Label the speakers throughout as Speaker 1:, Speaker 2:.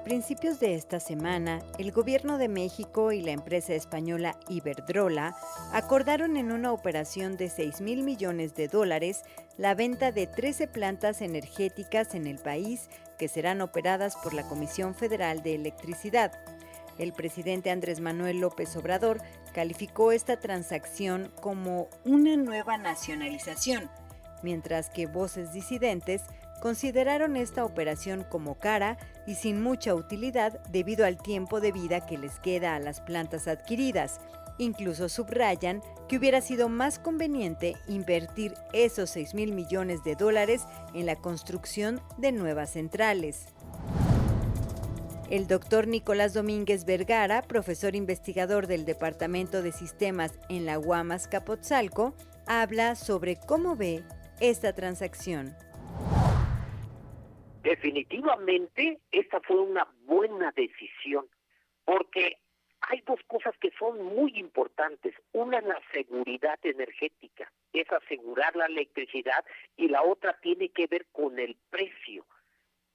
Speaker 1: A principios de esta semana, el gobierno de México y la empresa española Iberdrola acordaron en una operación de 6 mil millones de dólares la venta de 13 plantas energéticas en el país que serán operadas por la Comisión Federal de Electricidad. El presidente Andrés Manuel López Obrador calificó esta transacción como una nueva nacionalización, mientras que voces disidentes consideraron esta operación como cara y sin mucha utilidad debido al tiempo de vida que les queda a las plantas adquiridas. Incluso subrayan que hubiera sido más conveniente invertir esos 6 mil millones de dólares en la construcción de nuevas centrales. El doctor Nicolás Domínguez Vergara, profesor investigador del Departamento de Sistemas en la Guamas Capotzalco, habla sobre cómo ve esta transacción.
Speaker 2: Definitivamente, esta fue una buena decisión, porque hay dos cosas que son muy importantes. Una es la seguridad energética, es asegurar la electricidad, y la otra tiene que ver con el precio.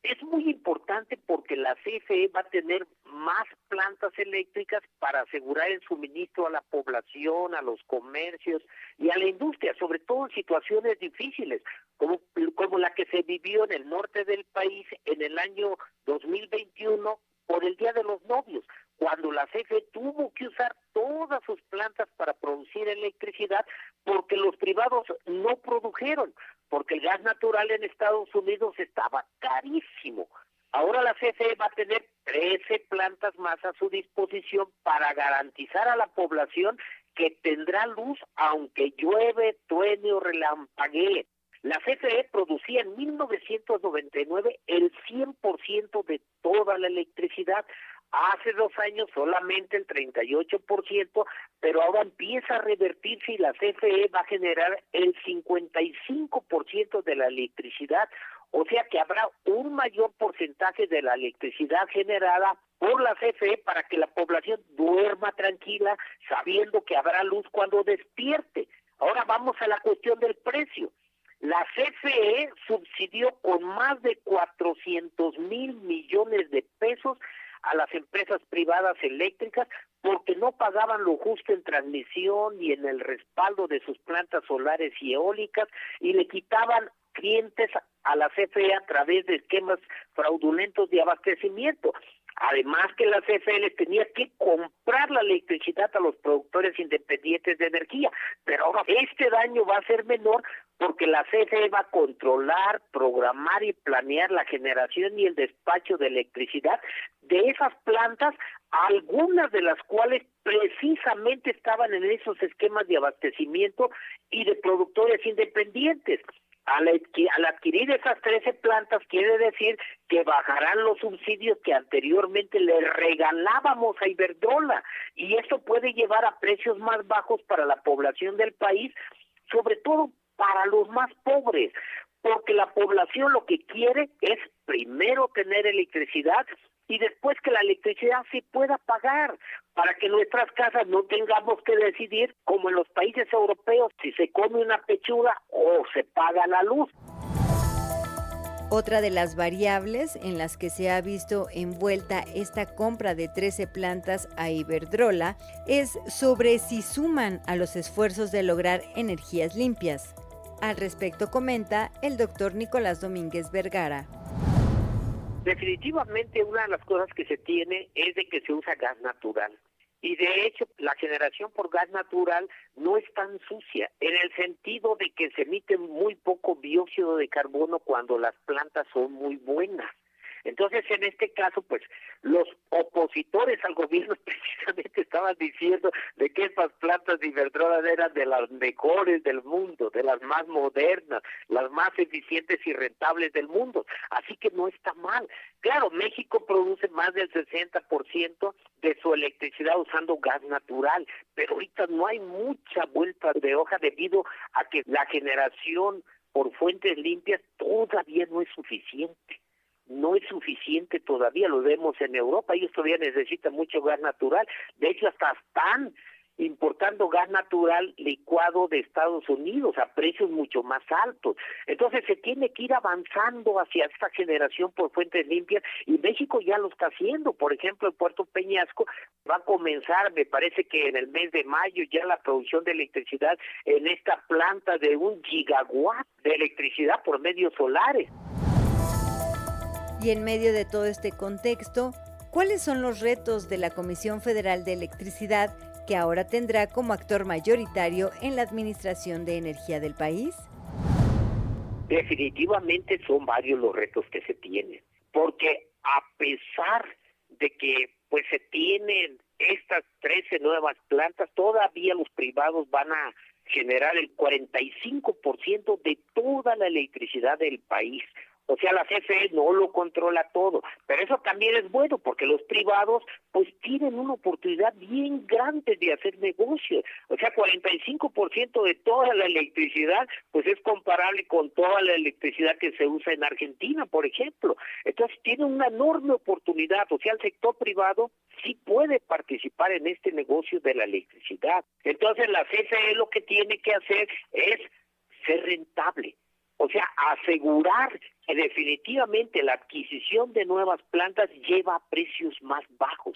Speaker 2: Es muy importante porque la CFE va a tener más plantas eléctricas para asegurar el suministro a la población, a los comercios y a la industria, sobre todo en situaciones difíciles, como, como la que se vivió en el norte del país en el año 2021 por el Día de los Novios, cuando la CFE tuvo que usar todas sus plantas para producir electricidad porque los privados no produjeron porque el gas natural en Estados Unidos estaba carísimo. Ahora la CFE va a tener 13 plantas más a su disposición para garantizar a la población que tendrá luz aunque llueve, truene o relampaguee. La CFE producía en 1999 el 100% de toda la electricidad. Hace dos años solamente el 38%, pero ahora empieza a revertirse y la CFE va a generar el 55% de la electricidad, o sea que habrá un mayor porcentaje de la electricidad generada por la CFE para que la población duerma tranquila sabiendo que habrá luz cuando despierte. Ahora vamos a la cuestión del precio. La CFE subsidió con más de 400 mil millones de pesos a las empresas privadas eléctricas porque no pagaban lo justo en transmisión y en el respaldo de sus plantas solares y eólicas y le quitaban clientes a la CFE a través de esquemas fraudulentos de abastecimiento. Además que la CFE les tenía que comprar la electricidad a los productores independientes de energía, pero ahora este daño va a ser menor porque la CFE va a controlar, programar y planear la generación y el despacho de electricidad de esas plantas, algunas de las cuales precisamente estaban en esos esquemas de abastecimiento y de productores independientes. Al, adquirir esas 13 plantas quiere decir que bajarán los subsidios que anteriormente le regalábamos a Iberdrola y esto puede llevar a precios más bajos para la población del país, sobre todo para los más pobres, porque la población lo que quiere es primero tener electricidad y después que la electricidad se pueda pagar para que nuestras casas no tengamos que decidir como en los países europeos si se come una pechuga o se paga la luz.
Speaker 1: Otra de las variables en las que se ha visto envuelta esta compra de 13 plantas a Iberdrola es sobre si suman a los esfuerzos de lograr energías limpias. Al respecto comenta el doctor Nicolás Domínguez Vergara.
Speaker 2: Definitivamente una de las cosas que se tiene es de que se usa gas natural. Y de hecho, la generación por gas natural no es tan sucia, en el sentido de que se emite muy poco dióxido de carbono cuando las plantas son muy buenas. Entonces, en este caso, pues los opositores al gobierno precisamente estaban diciendo de que estas plantas de Iberdrola eran de las mejores del mundo, de las más modernas, las más eficientes y rentables del mundo. Así que no está mal. Claro, México produce más del 60% de su electricidad usando gas natural, pero ahorita no hay mucha vuelta de hoja debido a que la generación por fuentes limpias todavía no es suficiente no es suficiente todavía, lo vemos en Europa, ellos todavía necesitan mucho gas natural, de hecho hasta están importando gas natural licuado de Estados Unidos a precios mucho más altos. Entonces se tiene que ir avanzando hacia esta generación por fuentes limpias y México ya lo está haciendo. Por ejemplo, el Puerto Peñasco va a comenzar, me parece que en el mes de mayo ya la producción de electricidad en esta planta de un gigawatt de electricidad por medios solares.
Speaker 1: Y en medio de todo este contexto, ¿cuáles son los retos de la Comisión Federal de Electricidad que ahora tendrá como actor mayoritario en la administración de energía del país?
Speaker 2: Definitivamente son varios los retos que se tienen, porque a pesar de que pues se tienen estas 13 nuevas plantas, todavía los privados van a generar el 45% de toda la electricidad del país. O sea, la CFE no lo controla todo, pero eso también es bueno porque los privados pues tienen una oportunidad bien grande de hacer negocios. O sea, 45% de toda la electricidad pues es comparable con toda la electricidad que se usa en Argentina, por ejemplo. Entonces tiene una enorme oportunidad, o sea, el sector privado sí puede participar en este negocio de la electricidad. Entonces la CFE lo que tiene que hacer es ser rentable o sea, asegurar que definitivamente la adquisición de nuevas plantas lleva a precios más bajos.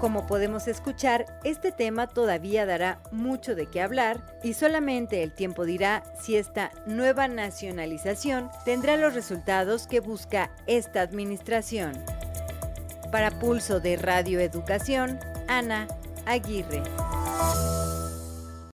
Speaker 1: Como podemos escuchar, este tema todavía dará mucho de qué hablar y solamente el tiempo dirá si esta nueva nacionalización tendrá los resultados que busca esta administración. Para Pulso de Radio Educación, Ana Aguirre.